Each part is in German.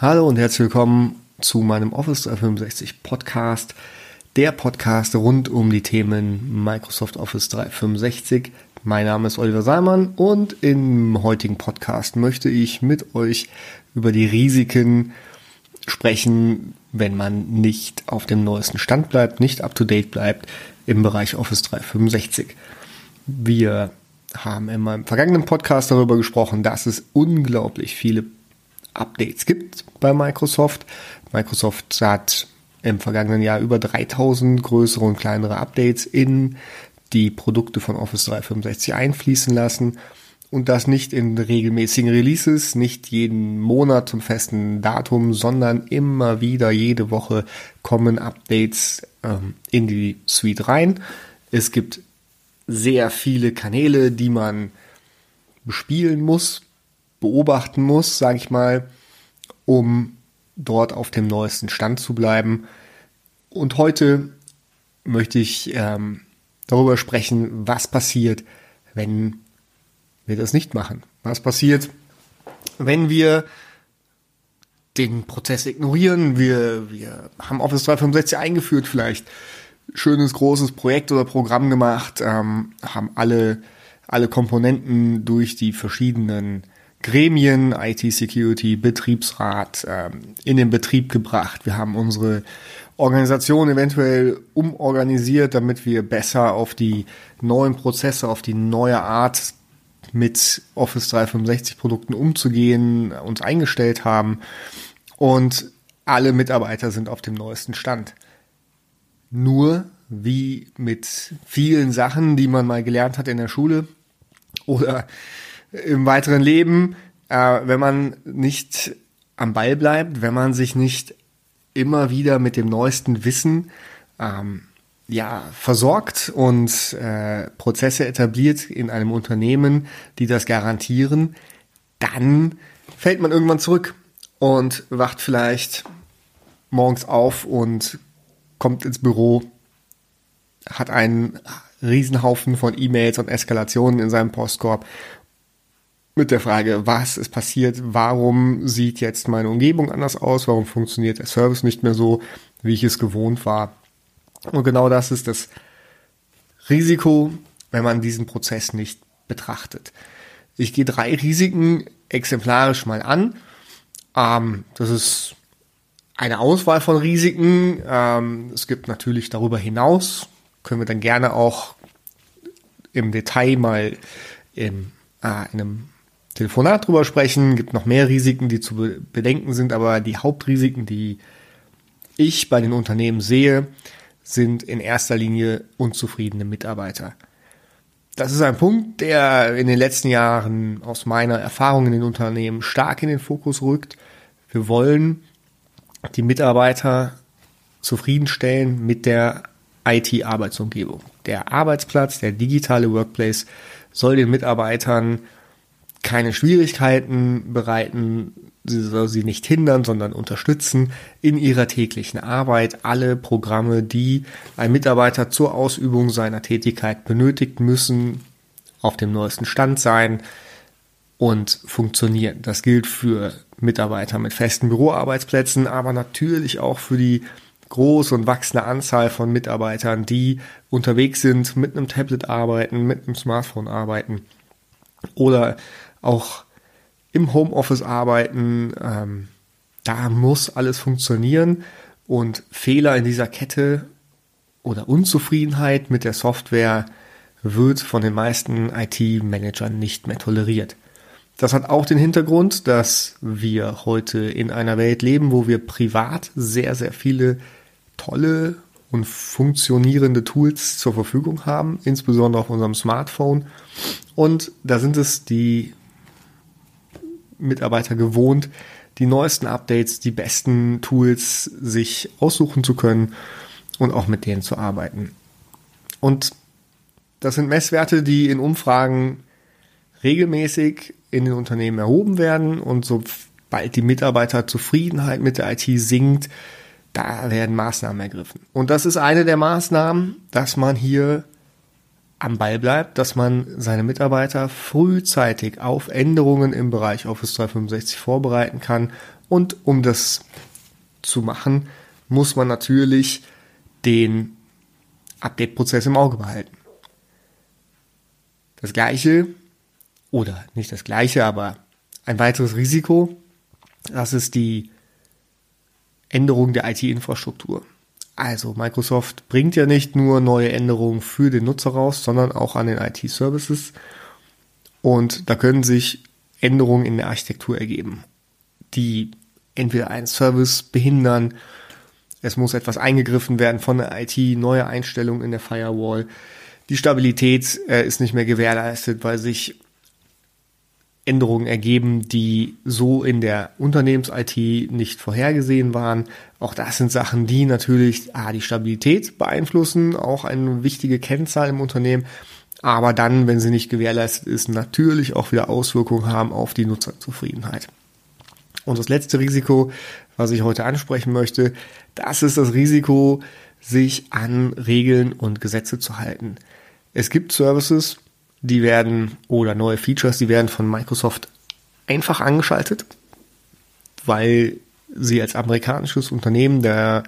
Hallo und herzlich willkommen zu meinem Office 365 Podcast, der Podcast rund um die Themen Microsoft Office 365. Mein Name ist Oliver Seimann und im heutigen Podcast möchte ich mit euch über die Risiken sprechen, wenn man nicht auf dem neuesten Stand bleibt, nicht up to date bleibt im Bereich Office 365. Wir haben in meinem vergangenen Podcast darüber gesprochen, dass es unglaublich viele Updates gibt bei Microsoft. Microsoft hat im vergangenen Jahr über 3000 größere und kleinere Updates in die Produkte von Office 365 einfließen lassen und das nicht in regelmäßigen Releases, nicht jeden Monat zum festen Datum, sondern immer wieder jede Woche kommen Updates ähm, in die Suite rein. Es gibt sehr viele Kanäle, die man bespielen muss, beobachten muss, sage ich mal, um dort auf dem neuesten Stand zu bleiben. Und heute möchte ich ähm, darüber sprechen, was passiert, wenn wir das nicht machen. Was passiert, wenn wir den Prozess ignorieren. Wir, wir haben Office 365 eingeführt, vielleicht schönes großes Projekt oder Programm gemacht, ähm, haben alle, alle Komponenten durch die verschiedenen Gremien, IT-Security, Betriebsrat ähm, in den Betrieb gebracht. Wir haben unsere Organisation eventuell umorganisiert, damit wir besser auf die neuen Prozesse, auf die neue Art mit Office 365 Produkten umzugehen, uns eingestellt haben. Und alle Mitarbeiter sind auf dem neuesten Stand. Nur wie mit vielen Sachen, die man mal gelernt hat in der Schule oder im weiteren Leben, äh, wenn man nicht am Ball bleibt, wenn man sich nicht immer wieder mit dem neuesten Wissen ähm, ja, versorgt und äh, Prozesse etabliert in einem Unternehmen, die das garantieren, dann fällt man irgendwann zurück und wacht vielleicht morgens auf und kommt ins Büro, hat einen Riesenhaufen von E-Mails und Eskalationen in seinem Postkorb mit der Frage, was ist passiert, warum sieht jetzt meine Umgebung anders aus, warum funktioniert der Service nicht mehr so, wie ich es gewohnt war. Und genau das ist das Risiko, wenn man diesen Prozess nicht betrachtet. Ich gehe drei Risiken exemplarisch mal an. Ähm, das ist eine Auswahl von Risiken. Ähm, es gibt natürlich darüber hinaus, können wir dann gerne auch im Detail mal im, äh, in einem Telefonat drüber sprechen. Gibt noch mehr Risiken, die zu bedenken sind, aber die Hauptrisiken, die ich bei den Unternehmen sehe, sind in erster Linie unzufriedene Mitarbeiter. Das ist ein Punkt, der in den letzten Jahren aus meiner Erfahrung in den Unternehmen stark in den Fokus rückt. Wir wollen die Mitarbeiter zufriedenstellen mit der IT-Arbeitsumgebung. Der Arbeitsplatz, der digitale Workplace soll den Mitarbeitern keine Schwierigkeiten bereiten, sie soll sie nicht hindern, sondern unterstützen in ihrer täglichen Arbeit. Alle Programme, die ein Mitarbeiter zur Ausübung seiner Tätigkeit benötigt, müssen auf dem neuesten Stand sein und funktionieren. Das gilt für Mitarbeiter mit festen Büroarbeitsplätzen, aber natürlich auch für die große und wachsende Anzahl von Mitarbeitern, die unterwegs sind, mit einem Tablet arbeiten, mit einem Smartphone arbeiten oder auch im Homeoffice arbeiten. Ähm, da muss alles funktionieren und Fehler in dieser Kette oder Unzufriedenheit mit der Software wird von den meisten IT-Managern nicht mehr toleriert. Das hat auch den Hintergrund, dass wir heute in einer Welt leben, wo wir privat sehr, sehr viele tolle und funktionierende Tools zur Verfügung haben, insbesondere auf unserem Smartphone. Und da sind es die Mitarbeiter gewohnt, die neuesten Updates, die besten Tools sich aussuchen zu können und auch mit denen zu arbeiten. Und das sind Messwerte, die in Umfragen regelmäßig in den Unternehmen erhoben werden und sobald die Mitarbeiterzufriedenheit mit der IT sinkt, da werden Maßnahmen ergriffen. Und das ist eine der Maßnahmen, dass man hier am Ball bleibt, dass man seine Mitarbeiter frühzeitig auf Änderungen im Bereich Office 365 vorbereiten kann Und um das zu machen, muss man natürlich den Update-Prozess im Auge behalten. Das gleiche, oder nicht das gleiche, aber ein weiteres Risiko, das ist die Änderung der IT-Infrastruktur. Also Microsoft bringt ja nicht nur neue Änderungen für den Nutzer raus, sondern auch an den IT-Services. Und da können sich Änderungen in der Architektur ergeben, die entweder einen Service behindern, es muss etwas eingegriffen werden von der IT, neue Einstellungen in der Firewall. Die Stabilität äh, ist nicht mehr gewährleistet, weil sich Änderungen ergeben, die so in der Unternehmens-IT nicht vorhergesehen waren. Auch das sind Sachen, die natürlich ah, die Stabilität beeinflussen, auch eine wichtige Kennzahl im Unternehmen, aber dann, wenn sie nicht gewährleistet ist, natürlich auch wieder Auswirkungen haben auf die Nutzerzufriedenheit. Und das letzte Risiko, was ich heute ansprechen möchte, das ist das Risiko, sich an Regeln und Gesetze zu halten. Es gibt Services, die werden oder neue Features, die werden von Microsoft einfach angeschaltet, weil sie als amerikanisches Unternehmen der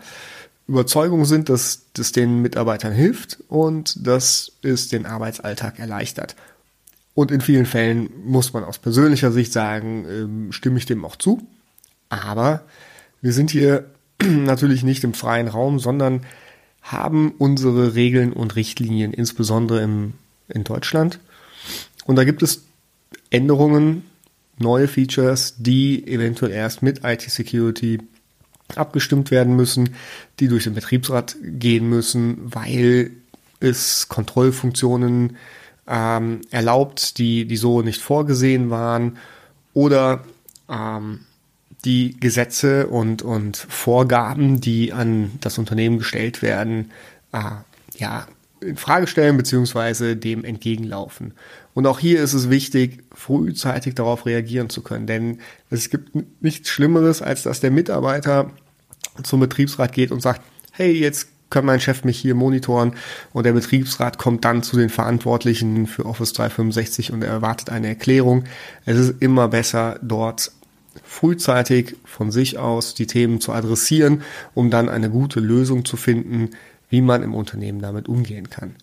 Überzeugung sind, dass das den Mitarbeitern hilft und dass es den Arbeitsalltag erleichtert. Und in vielen Fällen muss man aus persönlicher Sicht sagen, ähm, stimme ich dem auch zu. Aber wir sind hier natürlich nicht im freien Raum, sondern haben unsere Regeln und Richtlinien, insbesondere im, in Deutschland. Und da gibt es Änderungen, neue Features, die eventuell erst mit IT-Security abgestimmt werden müssen, die durch den Betriebsrat gehen müssen, weil es Kontrollfunktionen ähm, erlaubt, die, die so nicht vorgesehen waren oder ähm, die Gesetze und, und Vorgaben, die an das Unternehmen gestellt werden, äh, ja, in Frage stellen beziehungsweise dem entgegenlaufen. Und auch hier ist es wichtig, frühzeitig darauf reagieren zu können, denn es gibt nichts Schlimmeres, als dass der Mitarbeiter zum Betriebsrat geht und sagt, hey, jetzt kann mein Chef mich hier monitoren und der Betriebsrat kommt dann zu den Verantwortlichen für Office 365 und er erwartet eine Erklärung. Es ist immer besser, dort frühzeitig von sich aus die Themen zu adressieren, um dann eine gute Lösung zu finden, wie man im Unternehmen damit umgehen kann.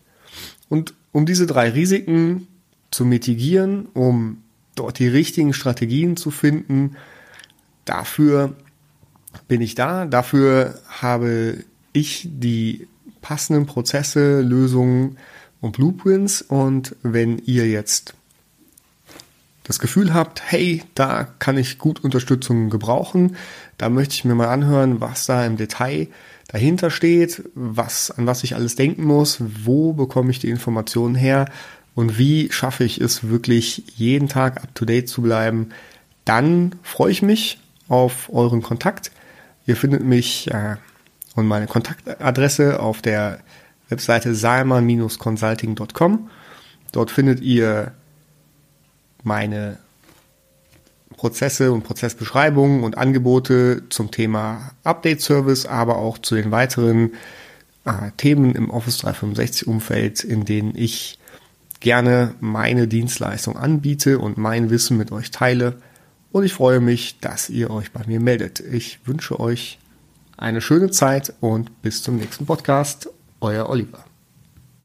Und um diese drei Risiken zu mitigieren, um dort die richtigen Strategien zu finden, dafür bin ich da, dafür habe ich die passenden Prozesse, Lösungen und Blueprints und wenn ihr jetzt das Gefühl habt, hey, da kann ich gut Unterstützung gebrauchen, da möchte ich mir mal anhören, was da im Detail dahinter steht, was, an was ich alles denken muss, wo bekomme ich die Informationen her und wie schaffe ich es wirklich jeden Tag up to date zu bleiben, dann freue ich mich auf euren Kontakt. Ihr findet mich äh, und meine Kontaktadresse auf der Webseite salman-consulting.com. Dort findet ihr meine Prozesse und Prozessbeschreibungen und Angebote zum Thema Update-Service, aber auch zu den weiteren äh, Themen im Office 365-Umfeld, in denen ich gerne meine Dienstleistung anbiete und mein Wissen mit euch teile. Und ich freue mich, dass ihr euch bei mir meldet. Ich wünsche euch eine schöne Zeit und bis zum nächsten Podcast. Euer Oliver.